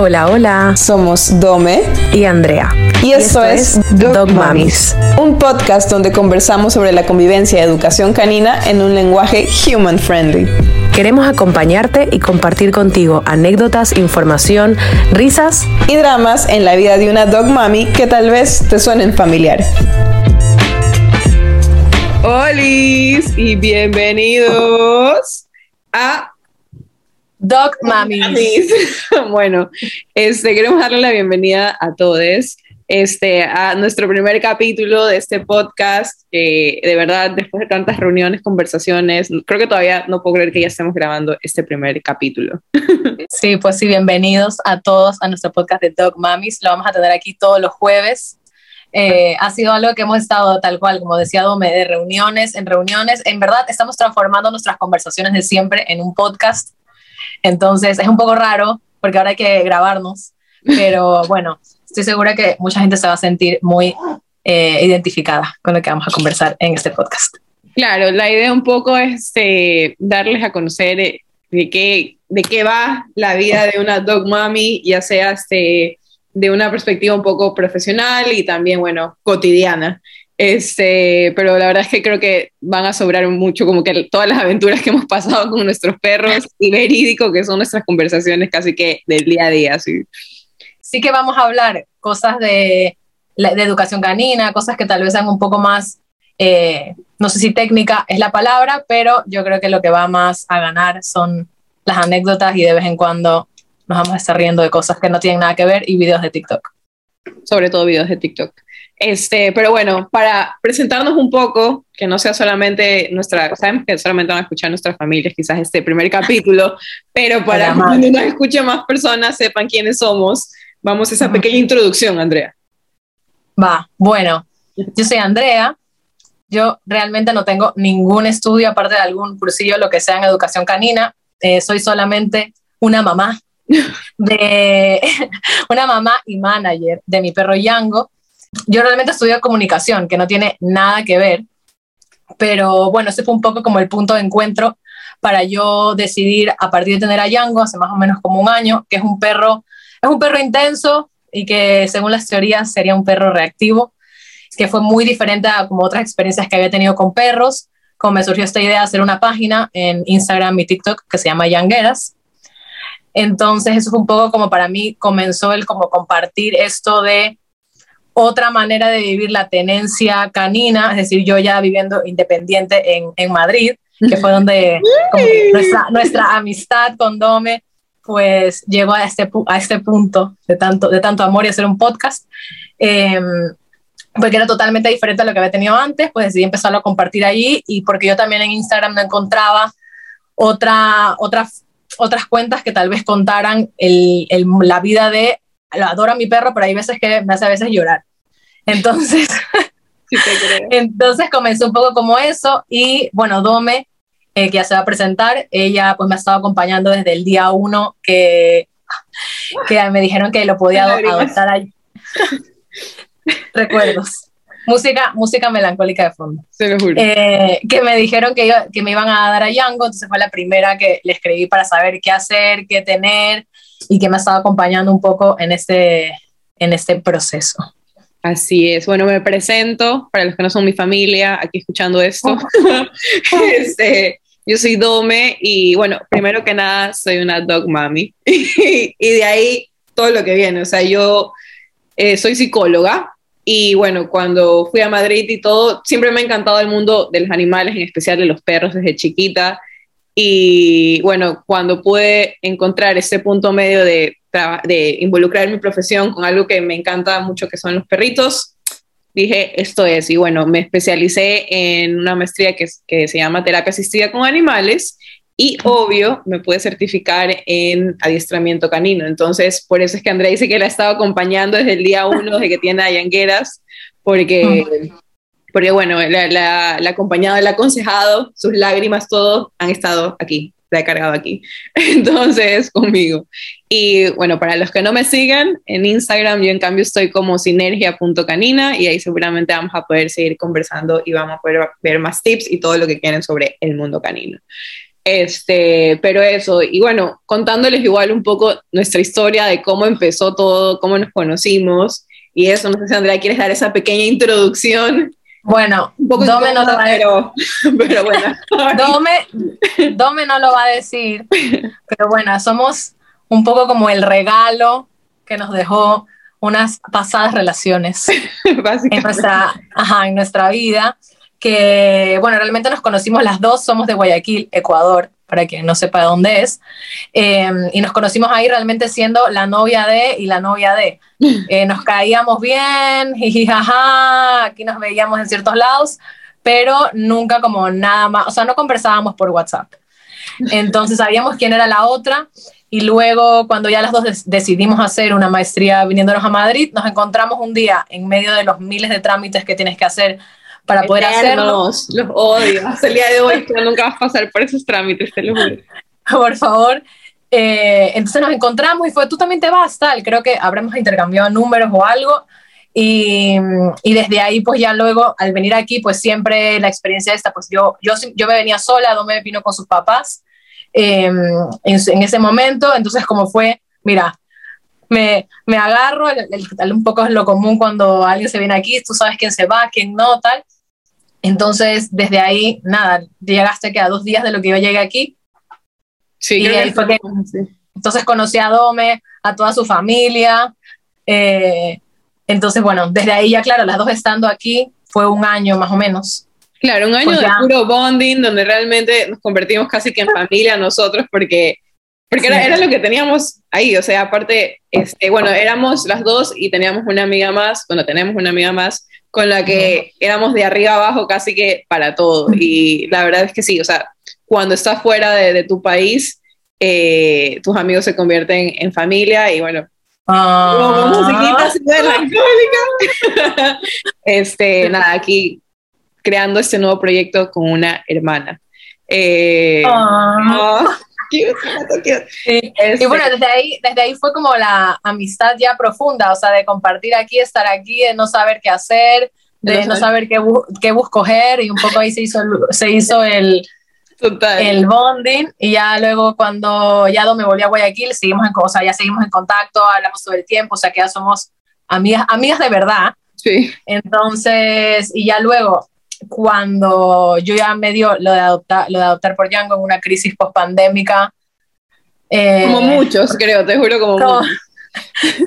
Hola, hola. Somos Dome y Andrea. Y esto, es Dog, Mamis, un podcast donde conversamos sobre la convivencia y educación canina en un lenguaje human friendly. Queremos acompañarte y compartir contigo anécdotas, información, risas y dramas en la vida de una dog mami que tal vez te suenen familiar. Hola y bienvenidos a Dog Mamis. bueno, este, queremos darle la bienvenida a todos este, a nuestro primer capítulo de este podcast, que de verdad, después de tantas reuniones, conversaciones, creo que todavía no puedo creer que ya estemos grabando este primer capítulo. Sí, pues sí, bienvenidos a todos a nuestro podcast de Dog Mamis. Lo vamos a tener aquí todos los jueves. Eh, ha sido algo que hemos estado tal cual, como decía Dome, de reuniones en reuniones. En verdad, estamos transformando nuestras conversaciones de siempre en un podcast entonces es un poco raro porque ahora hay que grabarnos, pero bueno, estoy segura que mucha gente se va a sentir muy eh, identificada con lo que vamos a conversar en este podcast. Claro, la idea un poco es eh, darles a conocer eh, de, qué, de qué va la vida de una dog mommy, ya sea este, de una perspectiva un poco profesional y también, bueno, cotidiana. Este, pero la verdad es que creo que van a sobrar mucho como que todas las aventuras que hemos pasado con nuestros perros y verídico que son nuestras conversaciones casi que del día a día. Sí, sí que vamos a hablar cosas de, de educación canina, cosas que tal vez sean un poco más, eh, no sé si técnica es la palabra, pero yo creo que lo que va más a ganar son las anécdotas y de vez en cuando nos vamos a estar riendo de cosas que no tienen nada que ver y videos de TikTok. Sobre todo videos de TikTok. Este, pero bueno, para presentarnos un poco, que no sea solamente nuestra, sabemos que solamente van a escuchar nuestras familias, quizás este primer capítulo, pero para que nos escuchen más personas, sepan quiénes somos, vamos a esa pequeña introducción, Andrea. Va, bueno, yo soy Andrea, yo realmente no tengo ningún estudio, aparte de algún cursillo, lo que sea en educación canina, eh, soy solamente una mamá de una mamá y manager de mi perro Yango, yo realmente estudio comunicación, que no tiene nada que ver, pero bueno, ese fue un poco como el punto de encuentro para yo decidir a partir de tener a Yango hace más o menos como un año, que es un perro, es un perro intenso y que según las teorías sería un perro reactivo, que fue muy diferente a como otras experiencias que había tenido con perros, como me surgió esta idea de hacer una página en Instagram y TikTok que se llama Yangueras. Entonces eso fue un poco como para mí comenzó el como compartir esto de otra manera de vivir la tenencia canina, es decir, yo ya viviendo independiente en, en Madrid, que fue donde nuestra, nuestra amistad con Dome pues llegó a este, a este punto de tanto, de tanto amor y hacer un podcast. Eh, porque era totalmente diferente a lo que había tenido antes, pues decidí empezarlo a compartir allí y porque yo también en Instagram no encontraba otra, otras otras cuentas que tal vez contaran el, el, la vida de, adoro a mi perro, pero hay veces que me hace a veces llorar. Entonces, entonces comenzó un poco como eso y bueno, Dome, eh, que ya se va a presentar, ella pues me ha estado acompañando desde el día uno que, que me dijeron que lo podía adoptar ahí. Recuerdos. Música, música melancólica de fondo. Se lo juro. Eh, que me dijeron que, que me iban a dar a Yango, entonces fue la primera que le escribí para saber qué hacer, qué tener y que me ha estado acompañando un poco en este, en este proceso. Así es. Bueno, me presento para los que no son mi familia aquí escuchando esto. este, yo soy Dome y bueno, primero que nada soy una dog mommy y de ahí todo lo que viene. O sea, yo eh, soy psicóloga y bueno, cuando fui a Madrid y todo, siempre me ha encantado el mundo de los animales, en especial de los perros desde chiquita. Y bueno, cuando pude encontrar ese punto medio de de involucrar mi profesión con algo que me encanta mucho, que son los perritos, dije, esto es. Y bueno, me especialicé en una maestría que, se llama terapia asistida con animales y obvio me pude certificar en adiestramiento canino. Entonces, por eso es que Andrea dice que la ha estado acompañando desde el día uno de que tiene a Yangueras, porque, porque bueno, la, la, la aconsejado, sus lágrimas, todo han estado aquí la he cargado aquí. Entonces, conmigo. Y bueno, para los que no me sigan, en Instagram yo en cambio estoy como sinergia.canina y ahí seguramente vamos a poder seguir conversando y vamos a poder ver más tips y todo lo que quieren sobre el mundo canino. Este, pero eso, y bueno, contándoles igual un poco nuestra historia de cómo empezó todo, cómo nos conocimos, y eso, no sé si Andrea, ¿quieres dar esa pequeña introducción? Bueno, Dome no lo va a decir. Pero, bueno. Dome, no lo va a decir, pero bueno, somos un poco como el regalo que nos dejó unas pasadas relaciones en nuestra, en nuestra vida, que bueno, realmente nos conocimos las dos, somos de Guayaquil, Ecuador, para quien no sepa dónde es, em, y nos conocimos ahí realmente siendo la novia de y la novia de. Eh, nos caíamos bien, jaja, aquí nos veíamos en ciertos lados, pero nunca como nada más, o sea, no conversábamos por WhatsApp. Entonces sabíamos quién era la otra y luego cuando ya las dos decidimos hacer una maestría viniéndonos a Madrid, nos encontramos un día en medio de los miles de trámites que tienes que hacer para poder hacerlo. Los odio. Hasta el día de hoy nunca vas a pasar por esos trámites, te lo juro. Por favor. Eh, entonces nos encontramos y fue, tú también te vas, tal. Creo que habremos intercambiado números o algo. Y, y, desde ahí, pues ya luego, al venir aquí, pues siempre la experiencia esta, pues yo, yo, yo me venía sola, Dome vino con sus papás em, en, en, ese momento. Entonces, como fue, mira, me, me agarro, un poco es lo común cuando alguien se viene aquí, tú sabes quién se va, quién no, tal. Entonces, desde ahí, nada, llegaste que a dos días de lo que yo llegué aquí. Sí, Entonces conocí a Dome, a toda su familia. Eh, entonces, bueno, desde ahí ya, claro, las dos estando aquí, fue un año más o menos. Claro, un año pues de puro bonding, donde realmente nos convertimos casi que en familia nosotros, porque, porque era, era, lo que teníamos ahí. O sea, aparte, este, bueno, éramos las dos y teníamos una amiga más, bueno, tenemos una amiga más, con la que éramos de arriba abajo casi que para todo. Y la verdad es que sí, o sea, cuando estás fuera de, tu país, eh, tus amigos se convierten en familia y bueno. Ah. este, nada, aquí creando este nuevo proyecto con una hermana. Eh, ah. Y bueno, desde ahí, desde ahí fue como la amistad ya profunda, o sea, de compartir aquí, estar aquí, de no saber qué hacer, de no saber qué, qué bus coger, y un poco ahí se hizo, se hizo el, el bonding, y ya luego cuando ya me volví a Guayaquil, seguimos en, o sea, ya seguimos en contacto, hablamos todo el tiempo, o sea, que ya somos amigas, amigas de verdad. Sí. Entonces, y ya luego, cuando yo ya me dio lo de adoptar, lo de adoptar por Django en una crisis post-pandémica. Eh, como muchos, creo, te juro, como, como muchos.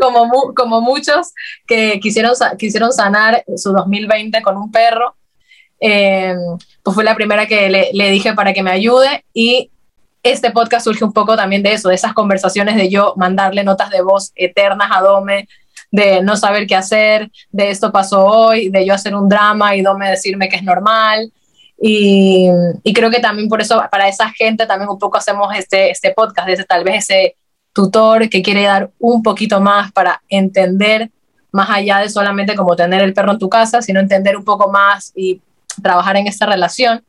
Como, como, muchos que quisieron, quisieron sanar su 2020 con un perro. Eh, pues fue la primera que le, le dije para que me ayude y este podcast surge un poco también de eso, de esas conversaciones de yo mandarle notas de voz eternas a Dome, de no saber qué hacer, de esto pasó hoy, de yo hacer un drama y Dome decirme que es normal. Y, y, creo que también por eso, para esa gente, también un poco hacemos este, este podcast, de tal vez ese tutor que quiere dar un poquito más para entender más allá de solamente como tener el perro en tu casa, sino entender un poco más y trabajar en esta relación.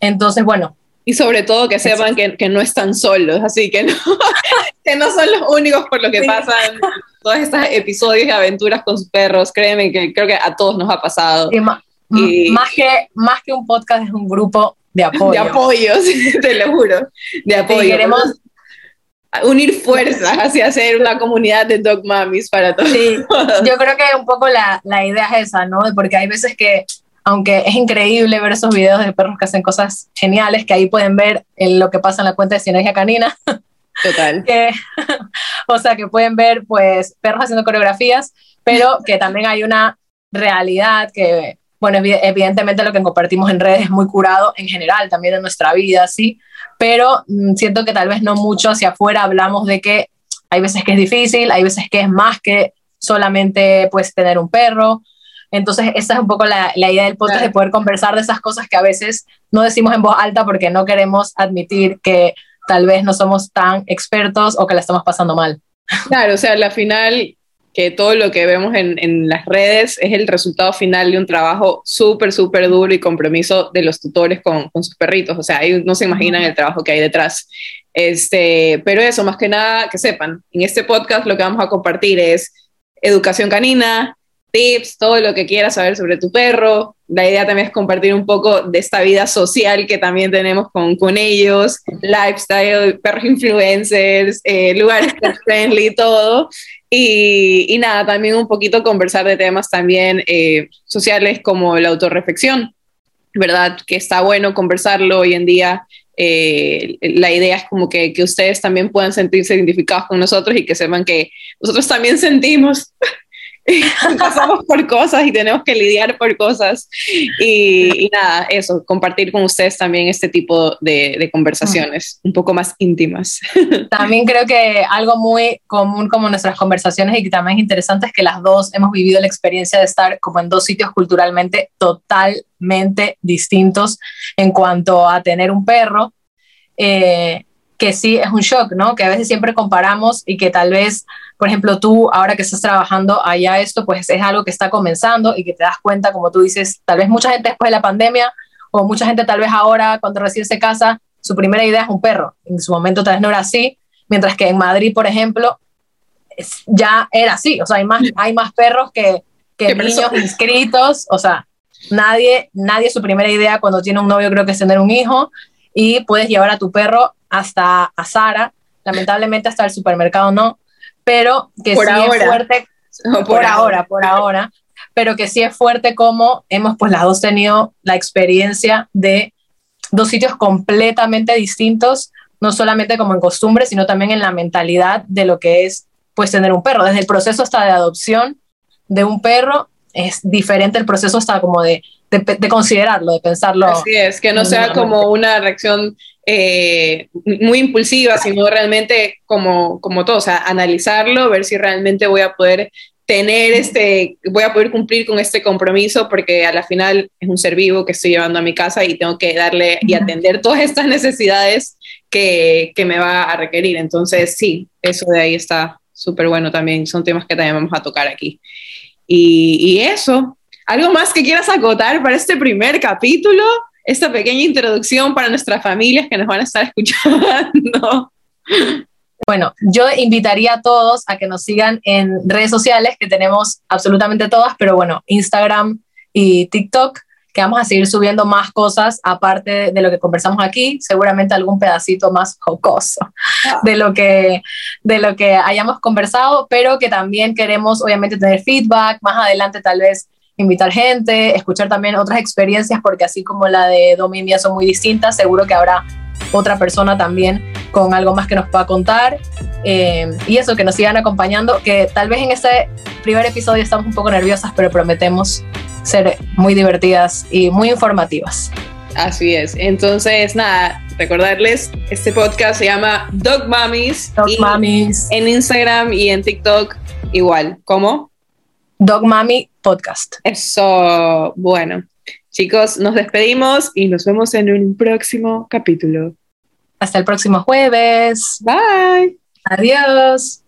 Entonces, bueno. Y sobre todo que sepan que, que, no están solos, así que no, que no son los únicos por lo que pasan todos estos episodios y aventuras con sus perros, créeme que creo que a todos nos ha pasado. Y más, que, más que un podcast es un grupo de apoyo. De apoyo, te lo juro, de apoyo. queremos unir fuerzas hacia hacer una comunidad de dog mummies para todos. Sí, yo creo que un poco la, la idea es esa, ¿no? Porque hay veces que aunque es increíble ver esos videos de perros que hacen cosas geniales, que ahí pueden ver lo que pasa en la cuenta de Sinergia Canina. Total. que, o sea, que pueden ver pues perros haciendo coreografías, pero que también hay una realidad que, bueno, evidentemente lo que compartimos en redes es muy curado en general, también en nuestra vida, sí, pero mm, siento que tal vez no mucho hacia afuera hablamos de que hay veces que es difícil, hay veces que es más que solamente pues tener un perro. Entonces, esa es un poco la, la idea del podcast, de poder conversar de esas cosas que a veces no decimos en voz alta porque no queremos admitir que tal vez no somos tan expertos o que la estamos pasando mal. Claro, o sea, la final, que todo lo que vemos en, en las redes es el resultado final de un trabajo súper, súper duro y compromiso de los tutores con, con, sus perritos. O sea, ahí no se imaginan el trabajo que hay detrás. Este, pero eso, más que nada, que sepan, en este podcast lo que vamos a compartir es educación canina, tips, todo lo que quieras saber sobre tu perro. La idea también es compartir un poco de esta vida social que también tenemos con, con ellos, lifestyle, perros influencers, eh, lugares friendly, todo. Y, y, nada, también un poquito conversar de temas también eh, sociales como la autorreflexión, ¿verdad? Que está bueno conversarlo hoy en día. Eh, la idea es como que, que ustedes también puedan sentirse identificados con nosotros y que sepan que nosotros también sentimos pasamos por cosas y tenemos que lidiar por cosas. Y, nada, eso, compartir con ustedes también este tipo de, conversaciones un poco más íntimas. También creo que algo muy común como nuestras conversaciones y que también es interesante es que las dos hemos vivido la experiencia de estar como en dos sitios culturalmente totalmente distintos en cuanto a tener un perro. Eh, que sí es un shock, ¿no? Que a veces siempre comparamos y que tal vez por ejemplo, tú ahora que estás trabajando allá esto, pues es algo que está comenzando y que te das cuenta, como tú dices, tal vez mucha gente después de la pandemia o mucha gente tal vez ahora cuando recién se casa, su primera idea es un perro. En su momento tal vez no era así, mientras que en Madrid, por ejemplo, ya era así, o sea, hay más, hay más perros que, que niños inscritos, o sea, nadie, nadie su primera idea cuando tiene un novio creo que es tener un hijo y puedes llevar a tu perro hasta a Sara, lamentablemente hasta el supermercado no, pero que sí es fuerte, por, ahora, por ahora, pero que sí es fuerte como hemos pues las dos tenido la experiencia de dos sitios completamente distintos, no solamente como en costumbre, sino también en la mentalidad de lo que es pues tener un perro. Desde el proceso hasta de adopción de un perro es diferente el proceso hasta como de, de, considerarlo, de pensarlo. Así es, que no sea como una reacción eh, muy impulsiva, sino realmente como, como todo, o sea, analizarlo, ver si realmente voy a poder tener este, voy a poder cumplir con este compromiso porque a la final es un ser vivo que estoy llevando a mi casa y tengo que darle y atender todas estas necesidades que, que me va a requerir. Entonces, sí, eso de ahí está súper bueno también, son temas que también vamos a tocar aquí. Y, y eso, ¿algo más que quieras acotar para este primer capítulo? Esta pequeña introducción para nuestras familias que nos van a estar escuchando. Bueno, yo invitaría a todos a que nos sigan en redes sociales, que tenemos absolutamente todas, pero bueno, Instagram y TikTok, que vamos a seguir subiendo más cosas aparte de lo que conversamos aquí, seguramente algún pedacito más jocoso ah. de lo que de lo que hayamos conversado, pero que también queremos obviamente tener feedback, más adelante tal vez invitar gente, escuchar también otras experiencias, porque así como la de Domi y mía son muy distintas, seguro que habrá otra persona también con algo más que nos pueda contar. Eh, y eso, que nos sigan acompañando, que tal vez en este primer episodio estamos un poco nerviosas, pero prometemos ser muy divertidas y muy informativas. Así es. Entonces, nada, recordarles, este podcast se llama Dog Mummies. Dog Mummies. En Instagram y en TikTok igual. ¿Cómo? Dog Mami Podcast. Eso, bueno. Chicos, nos despedimos y nos vemos en un próximo capítulo. Hasta el próximo jueves. Bye. Adiós.